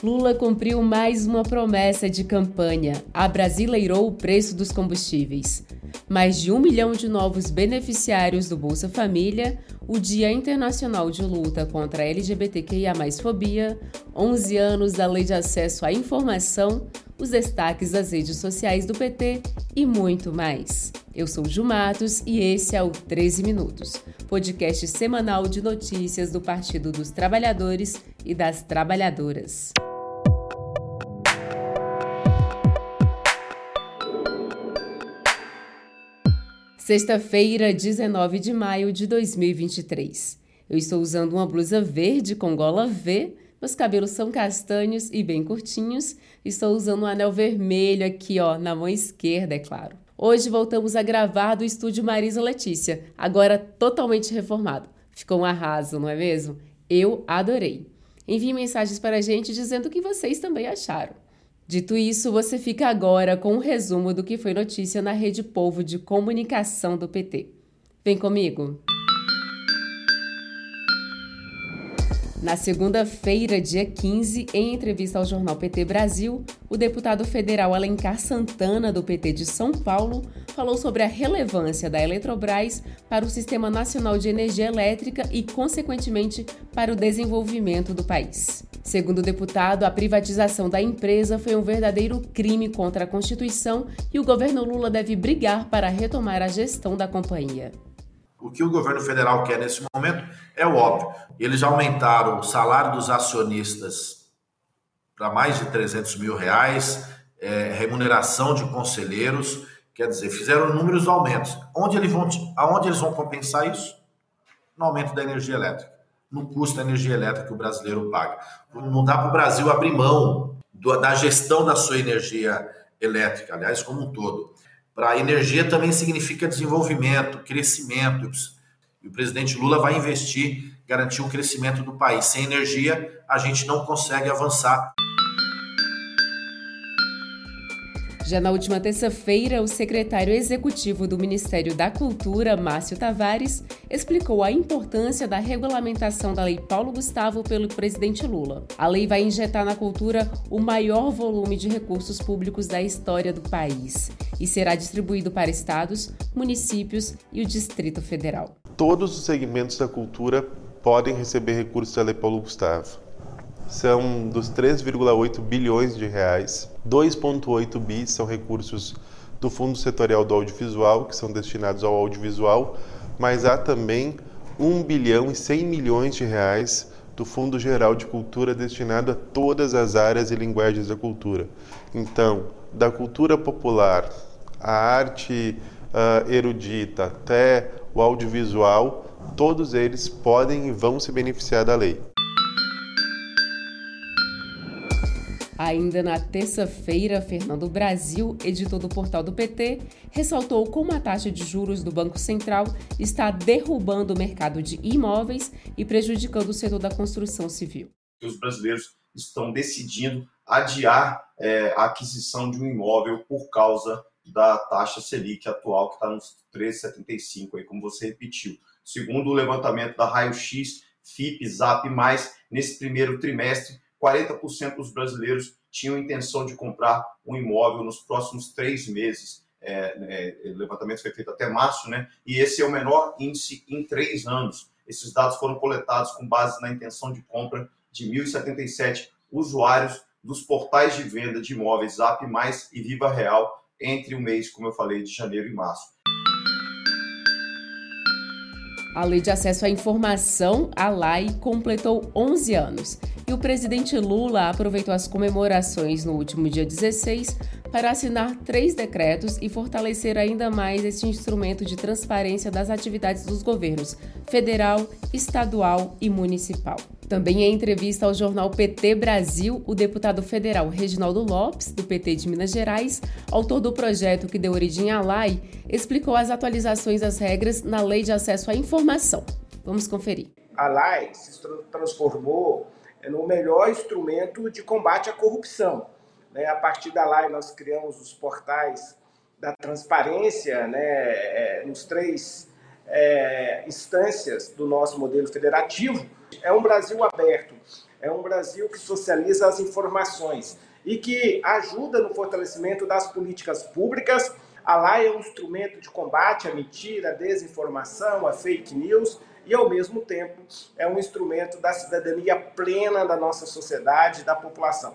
Lula cumpriu mais uma promessa de campanha: abrasileirou o preço dos combustíveis. Mais de um milhão de novos beneficiários do Bolsa Família, o Dia Internacional de Luta contra a LGBTQIA+-fobia, 11 anos da Lei de Acesso à Informação, os destaques das redes sociais do PT e muito mais. Eu sou Ju Matos e esse é o 13 Minutos, podcast semanal de notícias do Partido dos Trabalhadores e das Trabalhadoras. Sexta-feira, 19 de maio de 2023. Eu estou usando uma blusa verde com gola V, meus cabelos são castanhos e bem curtinhos. Estou usando um anel vermelho aqui, ó, na mão esquerda, é claro. Hoje voltamos a gravar do estúdio Marisa Letícia, agora totalmente reformado. Ficou um arraso, não é mesmo? Eu adorei. Envie mensagens para a gente dizendo o que vocês também acharam. Dito isso, você fica agora com um resumo do que foi notícia na Rede Povo de Comunicação do PT. Vem comigo! Na segunda-feira, dia 15, em entrevista ao jornal PT Brasil, o deputado federal Alencar Santana, do PT de São Paulo, falou sobre a relevância da Eletrobras para o Sistema Nacional de Energia Elétrica e, consequentemente, para o desenvolvimento do país. Segundo o deputado, a privatização da empresa foi um verdadeiro crime contra a Constituição e o governo Lula deve brigar para retomar a gestão da companhia. O que o governo federal quer nesse momento é óbvio. Eles aumentaram o salário dos acionistas para mais de 300 mil reais, é, remuneração de conselheiros, quer dizer, fizeram inúmeros aumentos. Onde eles vão, aonde eles vão compensar isso? No aumento da energia elétrica no custo da energia elétrica que o brasileiro paga. Não dá para o Brasil abrir mão do, da gestão da sua energia elétrica, aliás, como um todo. Para energia também significa desenvolvimento, crescimento. E o presidente Lula vai investir, garantir o crescimento do país. Sem energia, a gente não consegue avançar. Já na última terça-feira, o secretário executivo do Ministério da Cultura, Márcio Tavares, explicou a importância da regulamentação da Lei Paulo Gustavo pelo presidente Lula. A lei vai injetar na cultura o maior volume de recursos públicos da história do país e será distribuído para estados, municípios e o Distrito Federal. Todos os segmentos da cultura podem receber recursos da Lei Paulo Gustavo são dos 3,8 bilhões de reais. 2,8 bi são recursos do Fundo Setorial do Audiovisual, que são destinados ao audiovisual, mas há também 1 bilhão e 100 milhões de reais do Fundo Geral de Cultura destinado a todas as áreas e linguagens da cultura. Então, da cultura popular, a arte uh, erudita até o audiovisual, todos eles podem e vão se beneficiar da lei. Ainda na terça-feira, Fernando Brasil, editor do portal do PT, ressaltou como a taxa de juros do Banco Central está derrubando o mercado de imóveis e prejudicando o setor da construção civil. Os brasileiros estão decidindo adiar é, a aquisição de um imóvel por causa da taxa Selic atual, que está nos 3,75, aí, como você repetiu. Segundo o levantamento da Raio X, FIP, ZAP, nesse primeiro trimestre, 40% dos brasileiros tinham intenção de comprar um imóvel nos próximos três meses. É, é, levantamento foi feito até março, né? E esse é o menor índice em três anos. Esses dados foram coletados com base na intenção de compra de 1.077 usuários dos portais de venda de imóveis Zap Mais e Viva Real entre o mês, como eu falei, de janeiro e março. A Lei de Acesso à Informação, a LAI, completou 11 anos e o presidente Lula aproveitou as comemorações no último dia 16 para assinar três decretos e fortalecer ainda mais este instrumento de transparência das atividades dos governos federal, estadual e municipal. Também em entrevista ao jornal PT Brasil, o deputado federal Reginaldo Lopes, do PT de Minas Gerais, autor do projeto que deu origem à LAI, explicou as atualizações das regras na Lei de Acesso à Informação. Vamos conferir. A LAI se transformou no melhor instrumento de combate à corrupção. Né? A partir da LAI, nós criamos os portais da transparência né? É, nos três é, instâncias do nosso modelo federativo é um Brasil aberto. é um Brasil que socializa as informações e que ajuda no fortalecimento das políticas públicas. A LAI é um instrumento de combate à mentira, à desinformação, à fake news e, ao mesmo tempo, é um instrumento da cidadania plena da nossa sociedade, da população.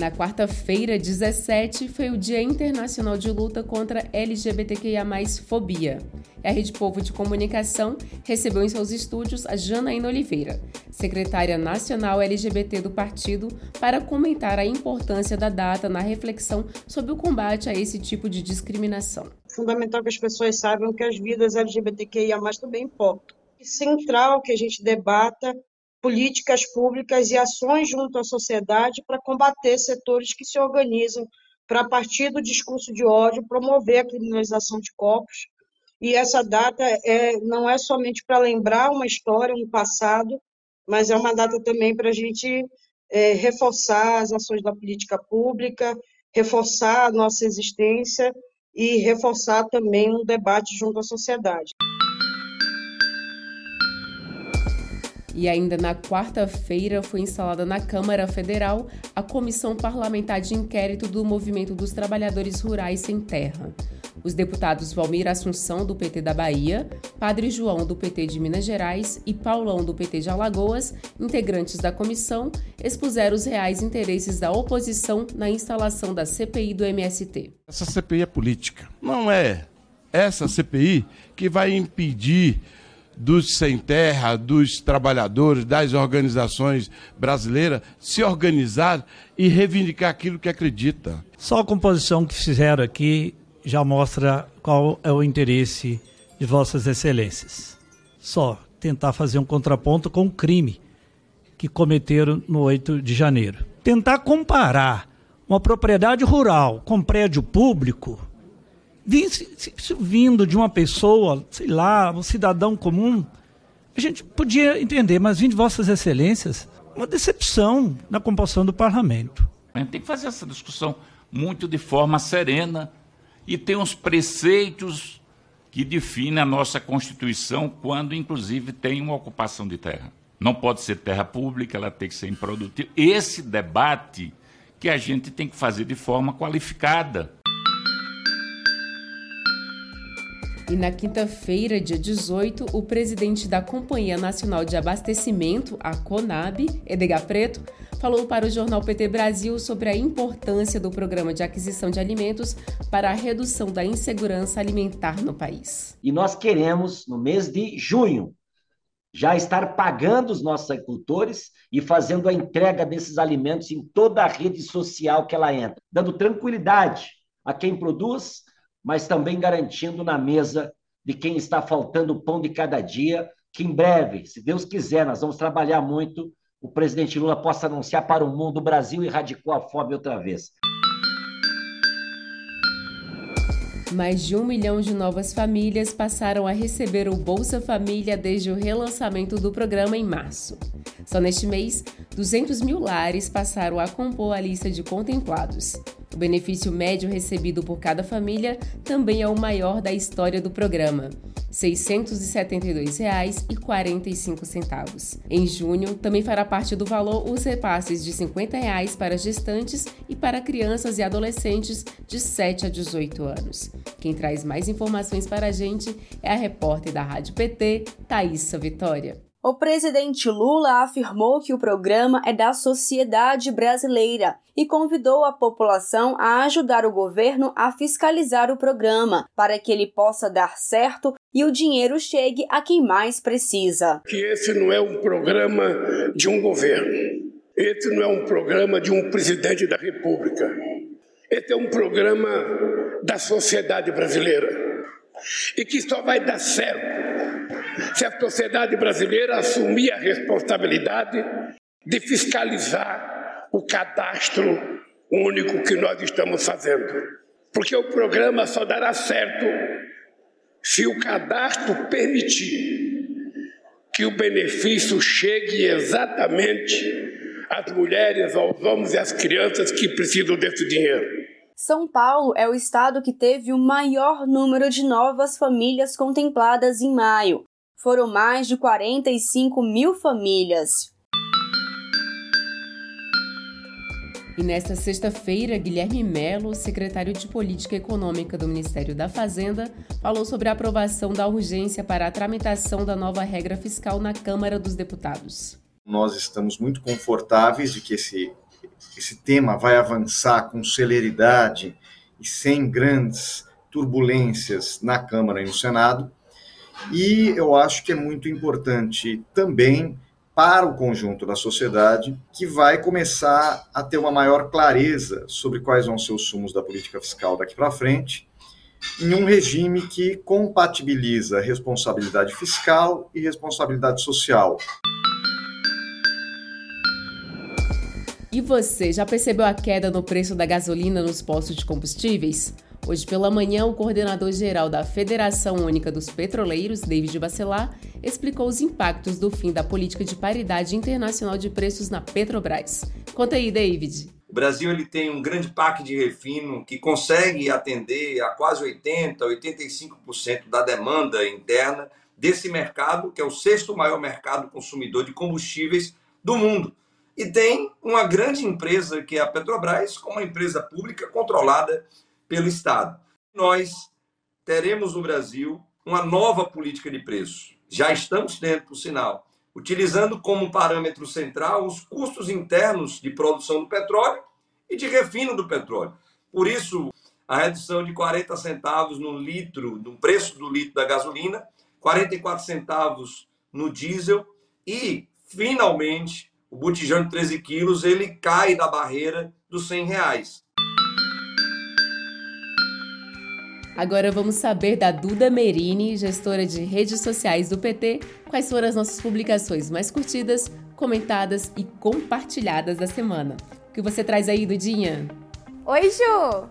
Na quarta-feira, 17, foi o Dia Internacional de Luta contra LGBTQIA+, fobia. A Rede Povo de Comunicação recebeu em seus estúdios a Janaína Oliveira, secretária nacional LGBT do partido, para comentar a importância da data na reflexão sobre o combate a esse tipo de discriminação. Fundamental que as pessoas saibam que as vidas LGBTQIA+, também importam. Central que a gente debata políticas públicas e ações junto à sociedade para combater setores que se organizam para, a partir do discurso de ódio, promover a criminalização de corpos. E essa data é, não é somente para lembrar uma história, um passado, mas é uma data também para a gente é, reforçar as ações da política pública, reforçar a nossa existência e reforçar também um debate junto à sociedade. E ainda na quarta-feira foi instalada na Câmara Federal a Comissão Parlamentar de Inquérito do Movimento dos Trabalhadores Rurais Sem Terra. Os deputados Valmir Assunção, do PT da Bahia, Padre João, do PT de Minas Gerais e Paulão, do PT de Alagoas, integrantes da comissão, expuseram os reais interesses da oposição na instalação da CPI do MST. Essa CPI é política. Não é essa CPI que vai impedir dos sem terra, dos trabalhadores, das organizações brasileiras se organizar e reivindicar aquilo que acredita. Só a composição que fizeram aqui já mostra qual é o interesse de Vossas Excelências. Só tentar fazer um contraponto com o crime que cometeram no 8 de janeiro. Tentar comparar uma propriedade rural com prédio público vindo de uma pessoa, sei lá, um cidadão comum, a gente podia entender, mas vindo de Vossas Excelências, uma decepção na composição do parlamento. A gente tem que fazer essa discussão muito de forma serena e tem uns preceitos que definem a nossa Constituição quando, inclusive, tem uma ocupação de terra. Não pode ser terra pública, ela tem que ser improdutiva. Esse debate que a gente tem que fazer de forma qualificada. E na quinta-feira, dia 18, o presidente da Companhia Nacional de Abastecimento, a CONAB, Edgar Preto, falou para o jornal PT Brasil sobre a importância do programa de aquisição de alimentos para a redução da insegurança alimentar no país. E nós queremos, no mês de junho, já estar pagando os nossos agricultores e fazendo a entrega desses alimentos em toda a rede social que ela entra, dando tranquilidade a quem produz mas também garantindo na mesa de quem está faltando o pão de cada dia, que em breve, se Deus quiser, nós vamos trabalhar muito, o presidente Lula possa anunciar para o mundo: o Brasil erradicou a fome outra vez. Mais de um milhão de novas famílias passaram a receber o Bolsa Família desde o relançamento do programa em março. Só neste mês, 200 mil lares passaram a compor a lista de contemplados. O benefício médio recebido por cada família também é o maior da história do programa. R$ 672,45. Em junho, também fará parte do valor os repasses de 50 reais para gestantes e para crianças e adolescentes de 7 a 18 anos. Quem traz mais informações para a gente é a repórter da Rádio PT, Thaisa Vitória. O presidente Lula afirmou que o programa é da sociedade brasileira e convidou a população a ajudar o governo a fiscalizar o programa para que ele possa dar certo e o dinheiro chegue a quem mais precisa. Que esse não é um programa de um governo. Esse não é um programa de um presidente da República. Esse é um programa da sociedade brasileira. E que só vai dar certo se a sociedade brasileira assumir a responsabilidade de fiscalizar o cadastro único que nós estamos fazendo. Porque o programa só dará certo se o cadastro permitir que o benefício chegue exatamente às mulheres, aos homens e às crianças que precisam desse dinheiro. São Paulo é o estado que teve o maior número de novas famílias contempladas em maio. Foram mais de 45 mil famílias. E nesta sexta-feira, Guilherme Melo, secretário de Política Econômica do Ministério da Fazenda, falou sobre a aprovação da urgência para a tramitação da nova regra fiscal na Câmara dos Deputados. Nós estamos muito confortáveis de que esse, esse tema vai avançar com celeridade e sem grandes turbulências na Câmara e no Senado. E eu acho que é muito importante também para o conjunto da sociedade, que vai começar a ter uma maior clareza sobre quais vão ser os sumos da política fiscal daqui para frente, em um regime que compatibiliza responsabilidade fiscal e responsabilidade social. E você já percebeu a queda no preço da gasolina nos postos de combustíveis? Hoje pela manhã, o coordenador-geral da Federação Única dos Petroleiros, David Bacelar, explicou os impactos do fim da política de paridade internacional de preços na Petrobras. Conta aí, David. O Brasil ele tem um grande parque de refino que consegue atender a quase 80, 85% da demanda interna desse mercado, que é o sexto maior mercado consumidor de combustíveis do mundo. E tem uma grande empresa, que é a Petrobras, como uma empresa pública controlada pelo Estado. Nós teremos no Brasil uma nova política de preços. Já estamos tendo, por sinal, utilizando como parâmetro central os custos internos de produção do petróleo e de refino do petróleo. Por isso, a redução de 40 centavos no litro, no preço do litro da gasolina, 44 centavos no diesel e, finalmente, o botijão de 13 quilos ele cai da barreira dos 100 reais. Agora vamos saber da Duda Merini, gestora de redes sociais do PT, quais foram as nossas publicações mais curtidas, comentadas e compartilhadas da semana. O que você traz aí, Dudinha? Oi, Ju!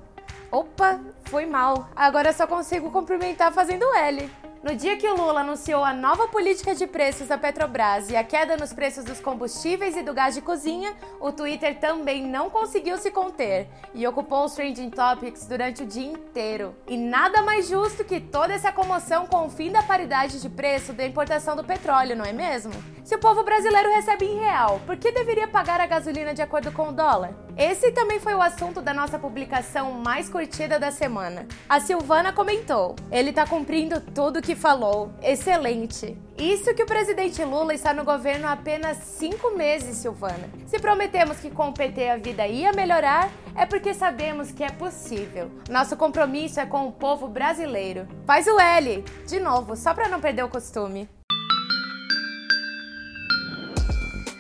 Opa, foi mal. Agora só consigo cumprimentar fazendo L. No dia que o Lula anunciou a nova política de preços da Petrobras e a queda nos preços dos combustíveis e do gás de cozinha, o Twitter também não conseguiu se conter e ocupou os trending topics durante o dia inteiro. E nada mais justo que toda essa comoção com o fim da paridade de preço da importação do petróleo, não é mesmo? Se o povo brasileiro recebe em real, por que deveria pagar a gasolina de acordo com o dólar? Esse também foi o assunto da nossa publicação mais curtida da semana. A Silvana comentou: ele tá cumprindo tudo que falou. Excelente. Isso que o presidente Lula está no governo há apenas cinco meses, Silvana. Se prometemos que com o PT a vida ia melhorar, é porque sabemos que é possível. Nosso compromisso é com o povo brasileiro. Faz o L, de novo, só para não perder o costume.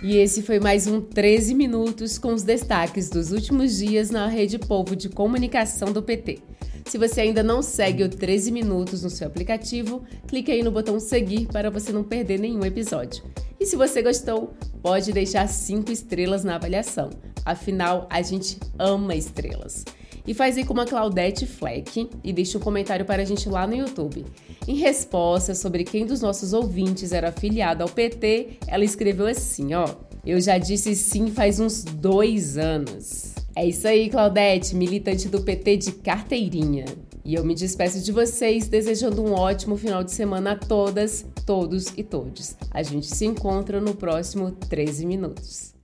E esse foi mais um 13 Minutos com os destaques dos últimos dias na Rede Povo de Comunicação do PT. Se você ainda não segue o 13 Minutos no seu aplicativo, clique aí no botão seguir para você não perder nenhum episódio. E se você gostou, pode deixar 5 estrelas na avaliação. Afinal, a gente ama estrelas. E faz aí como a Claudete Fleck e deixa um comentário para a gente lá no YouTube. Em resposta sobre quem dos nossos ouvintes era afiliado ao PT, ela escreveu assim, ó. Eu já disse sim faz uns dois anos. É isso aí, Claudete, militante do PT de carteirinha. E eu me despeço de vocês desejando um ótimo final de semana a todas, todos e todos. A gente se encontra no próximo 13 minutos.